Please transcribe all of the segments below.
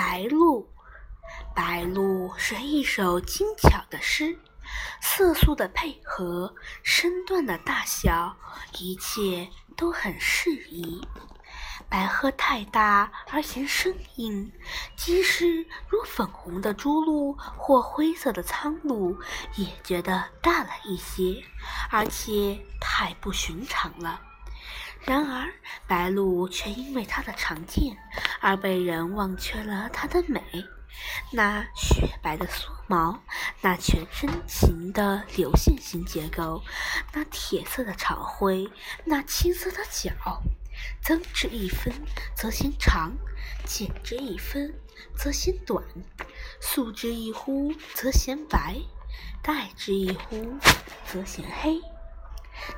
白鹭，白鹭是一首精巧的诗，色素的配合，身段的大小，一切都很适宜。白鹤太大而嫌生硬，即使如粉红的朱鹭或灰色的苍鹭，也觉得大了一些，而且太不寻常了。然而，白鹭却因为它的常见而被人忘却了它的美。那雪白的缩毛，那全身形的流线型结构，那铁色的长喙，那青色的脚，增之一分则嫌长，减之一分则嫌短，素之一忽则嫌白，黛之一忽则嫌黑。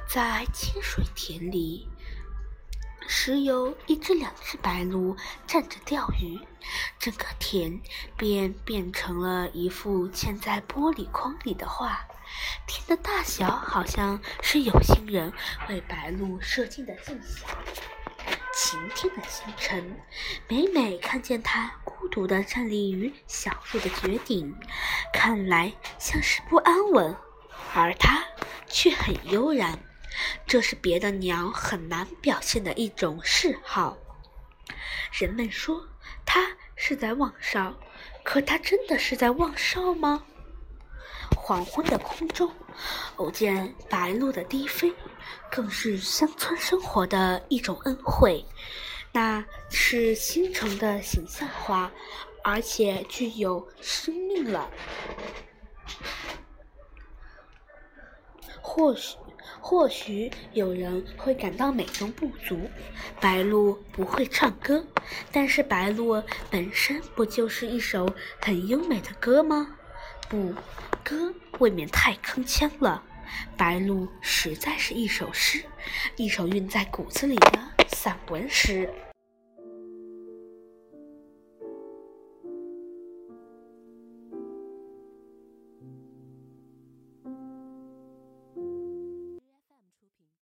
在清水田里。时有一只、两只白鹭站着钓鱼，整个田便变成了一幅嵌在玻璃框里的画。田的大小好像是有心人为白鹭设计的镜像。晴天的清晨，每每看见它孤独地站立于小树的绝顶，看来像是不安稳，而它却很悠然。这是别的鸟很难表现的一种嗜好。人们说它是在望哨，可它真的是在望哨吗？黄昏的空中，偶见白鹭的低飞，更是乡村生活的一种恩惠。那是新城的形象化，而且具有生命了。或许。或许有人会感到美中不足，白鹭不会唱歌，但是白鹭本身不就是一首很优美的歌吗？不，歌未免太铿锵了。白鹭实在是一首诗，一首韵在骨子里的散文诗。